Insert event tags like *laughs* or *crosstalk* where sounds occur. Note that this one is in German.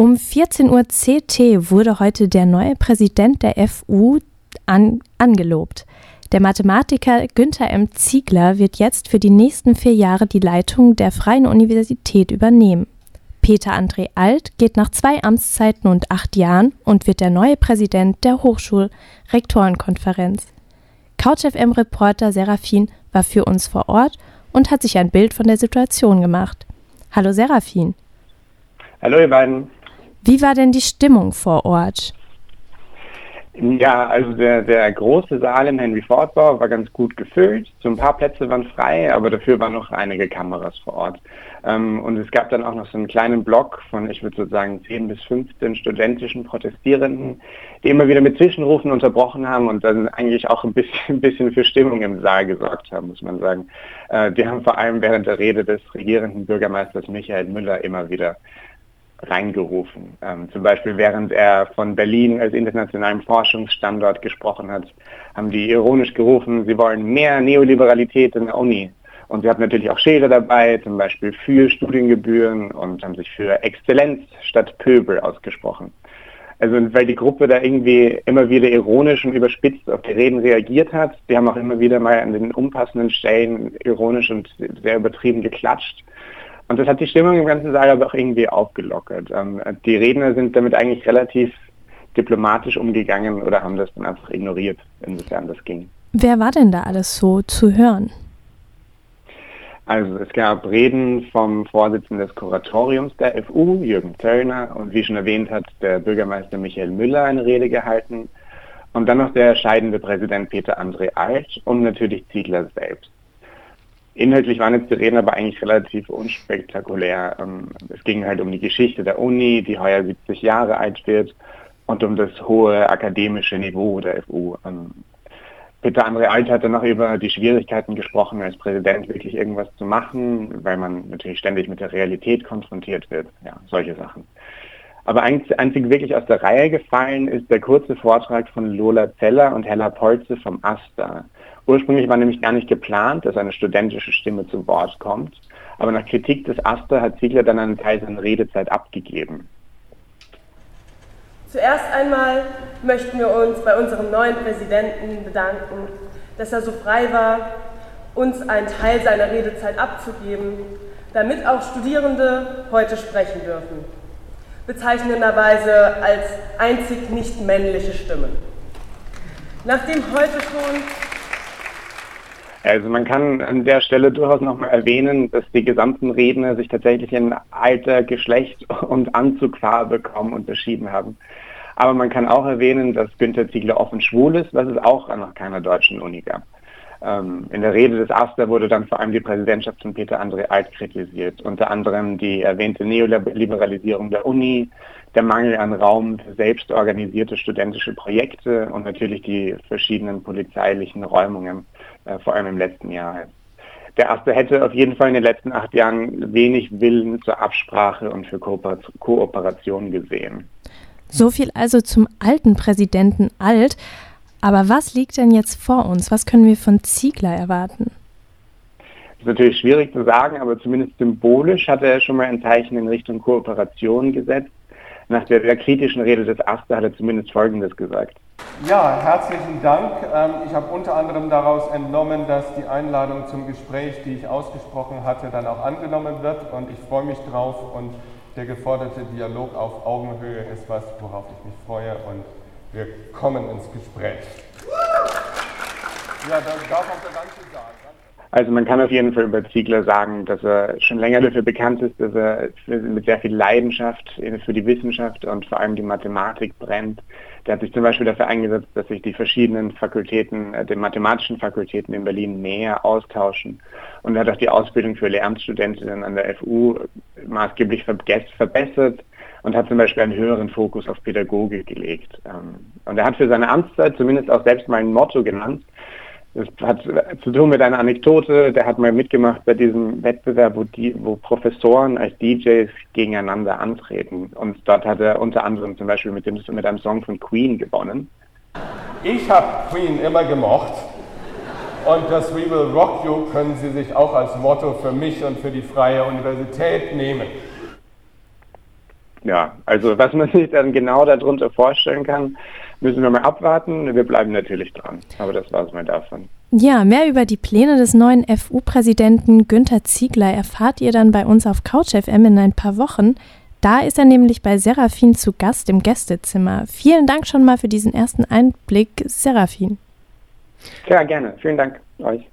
Um 14 Uhr CT wurde heute der neue Präsident der FU an, angelobt. Der Mathematiker Günther M. Ziegler wird jetzt für die nächsten vier Jahre die Leitung der Freien Universität übernehmen. Peter André Alt geht nach zwei Amtszeiten und acht Jahren und wird der neue Präsident der Hochschulrektorenkonferenz. CouchFM-Reporter Serafin war für uns vor Ort und hat sich ein Bild von der Situation gemacht. Hallo Serafin. Hallo ihr beiden. Wie war denn die Stimmung vor Ort? Ja, also der, der große Saal im Henry Ford Bau war ganz gut gefüllt. So ein paar Plätze waren frei, aber dafür waren noch einige Kameras vor Ort. Ähm, und es gab dann auch noch so einen kleinen Block von, ich würde so sagen, 10 bis 15 studentischen Protestierenden, die immer wieder mit Zwischenrufen unterbrochen haben und dann eigentlich auch ein bisschen, ein bisschen für Stimmung im Saal gesorgt haben, muss man sagen. Äh, die haben vor allem während der Rede des regierenden Bürgermeisters Michael Müller immer wieder reingerufen. Ähm, zum Beispiel während er von Berlin als internationalen Forschungsstandort gesprochen hat, haben die ironisch gerufen, sie wollen mehr Neoliberalität in der Uni. Und sie hatten natürlich auch Schilder dabei, zum Beispiel für Studiengebühren und haben sich für Exzellenz statt Pöbel ausgesprochen. Also weil die Gruppe da irgendwie immer wieder ironisch und überspitzt auf die Reden reagiert hat. Die haben auch immer wieder mal an den unpassenden Stellen ironisch und sehr übertrieben geklatscht. Und das hat die Stimmung im ganzen Saal aber auch irgendwie aufgelockert. Ähm, die Redner sind damit eigentlich relativ diplomatisch umgegangen oder haben das dann einfach ignoriert, insofern das ging. Wer war denn da alles so zu hören? Also es gab Reden vom Vorsitzenden des Kuratoriums der FU, Jürgen Töllner, und wie schon erwähnt hat der Bürgermeister Michael Müller eine Rede gehalten. Und dann noch der scheidende Präsident Peter André Alt und natürlich Ziegler selbst. Inhaltlich waren jetzt die Reden aber eigentlich relativ unspektakulär. Ähm, es ging halt um die Geschichte der Uni, die heuer 70 Jahre alt wird, und um das hohe akademische Niveau der FU. Ähm, Peter André Alt hat dann noch über die Schwierigkeiten gesprochen, als Präsident wirklich irgendwas zu machen, weil man natürlich ständig mit der Realität konfrontiert wird. Ja, solche Sachen. Aber einzig wirklich aus der Reihe gefallen ist der kurze Vortrag von Lola Zeller und Hella Polze vom AStA. Ursprünglich war nämlich gar nicht geplant, dass eine studentische Stimme zu Wort kommt, aber nach Kritik des AStA hat Ziegler dann einen Teil seiner Redezeit abgegeben. Zuerst einmal möchten wir uns bei unserem neuen Präsidenten bedanken, dass er so frei war, uns einen Teil seiner Redezeit abzugeben, damit auch Studierende heute sprechen dürfen. Bezeichnenderweise als einzig nicht männliche Stimmen. Nachdem heute schon also man kann an der Stelle durchaus nochmal erwähnen, dass die gesamten Redner sich tatsächlich in Alter, Geschlecht und Anzugfarbe kaum unterschieden haben. Aber man kann auch erwähnen, dass Günther Ziegler offen schwul ist, was es auch an keiner deutschen Uni gab. Ähm, in der Rede des Aster wurde dann vor allem die Präsidentschaft von Peter André Alt kritisiert, unter anderem die erwähnte Neoliberalisierung der Uni, der Mangel an Raum für selbstorganisierte studentische Projekte und natürlich die verschiedenen polizeilichen Räumungen, äh, vor allem im letzten Jahr. Der Aster hätte auf jeden Fall in den letzten acht Jahren wenig Willen zur Absprache und für Kooperation gesehen. So viel also zum alten Präsidenten Alt. Aber was liegt denn jetzt vor uns? Was können wir von Ziegler erwarten? Das ist natürlich schwierig zu sagen, aber zumindest symbolisch hat er schon mal ein Zeichen in Richtung Kooperation gesetzt. Nach der sehr kritischen Rede des Aster hat er zumindest Folgendes gesagt. Ja, herzlichen Dank. Ähm, ich habe unter anderem daraus entnommen, dass die Einladung zum Gespräch, die ich ausgesprochen hatte, dann auch angenommen wird und ich freue mich drauf und der geforderte Dialog auf Augenhöhe ist was, worauf ich mich freue und wir kommen ins Gespräch. Ja, dann darf auch der ganze Saal. Also man kann auf jeden Fall über Ziegler sagen, dass er schon länger dafür bekannt ist, dass er mit sehr viel Leidenschaft für die Wissenschaft und vor allem die Mathematik brennt. Der hat sich zum Beispiel dafür eingesetzt, dass sich die verschiedenen Fakultäten, äh, den mathematischen Fakultäten in Berlin näher austauschen. Und er hat auch die Ausbildung für Lehramtsstudentinnen an der FU maßgeblich verbessert und hat zum Beispiel einen höheren Fokus auf Pädagogik gelegt. Ähm, und er hat für seine Amtszeit zumindest auch selbst mal ein Motto genannt. Das hat zu tun mit einer Anekdote. Der hat mal mitgemacht bei diesem Wettbewerb, wo, die, wo Professoren als DJs gegeneinander antreten. Und dort hat er unter anderem zum Beispiel mit, dem, mit einem Song von Queen gewonnen. Ich habe Queen immer gemocht. Und das We Will Rock You können Sie sich auch als Motto für mich und für die Freie Universität nehmen. Ja, also was man *laughs* sich dann genau darunter vorstellen kann, müssen wir mal abwarten. Wir bleiben natürlich dran. Aber das war es mal davon. Ja, mehr über die Pläne des neuen FU-Präsidenten Günther Ziegler erfahrt ihr dann bei uns auf CouchFM in ein paar Wochen. Da ist er nämlich bei Seraphin zu Gast im Gästezimmer. Vielen Dank schon mal für diesen ersten Einblick, Seraphin. Ja, gerne. Vielen Dank euch.